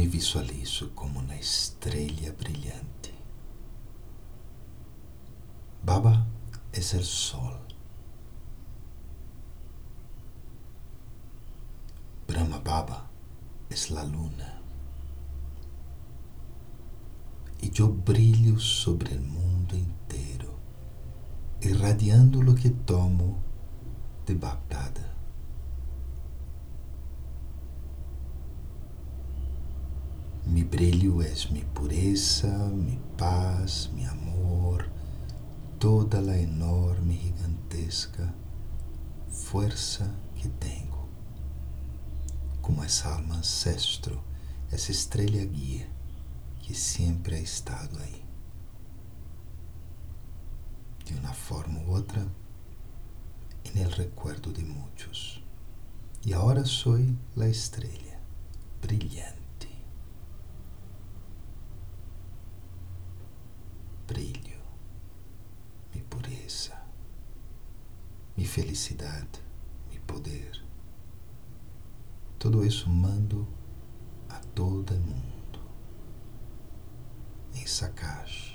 Me visualizo como una estrella brillante. Baba es el sol. Brahma Baba es la luna. Y yo brillo sobre el mundo entero, irradiando lo que tomo de Bagdad. Mi brilho es mi pureza, mi paz, mi amor, toda a enorme, gigantesca fuerza que tengo. Como essa alma ancestro, essa estrela guia que sempre ha estado aí. De uma forma u outra, en el recuerdo de muitos. E agora sou a estrela brilhante. Brilho, mi pureza, mi felicidade, mi poder. Tudo isso mando a todo mundo em Sakash.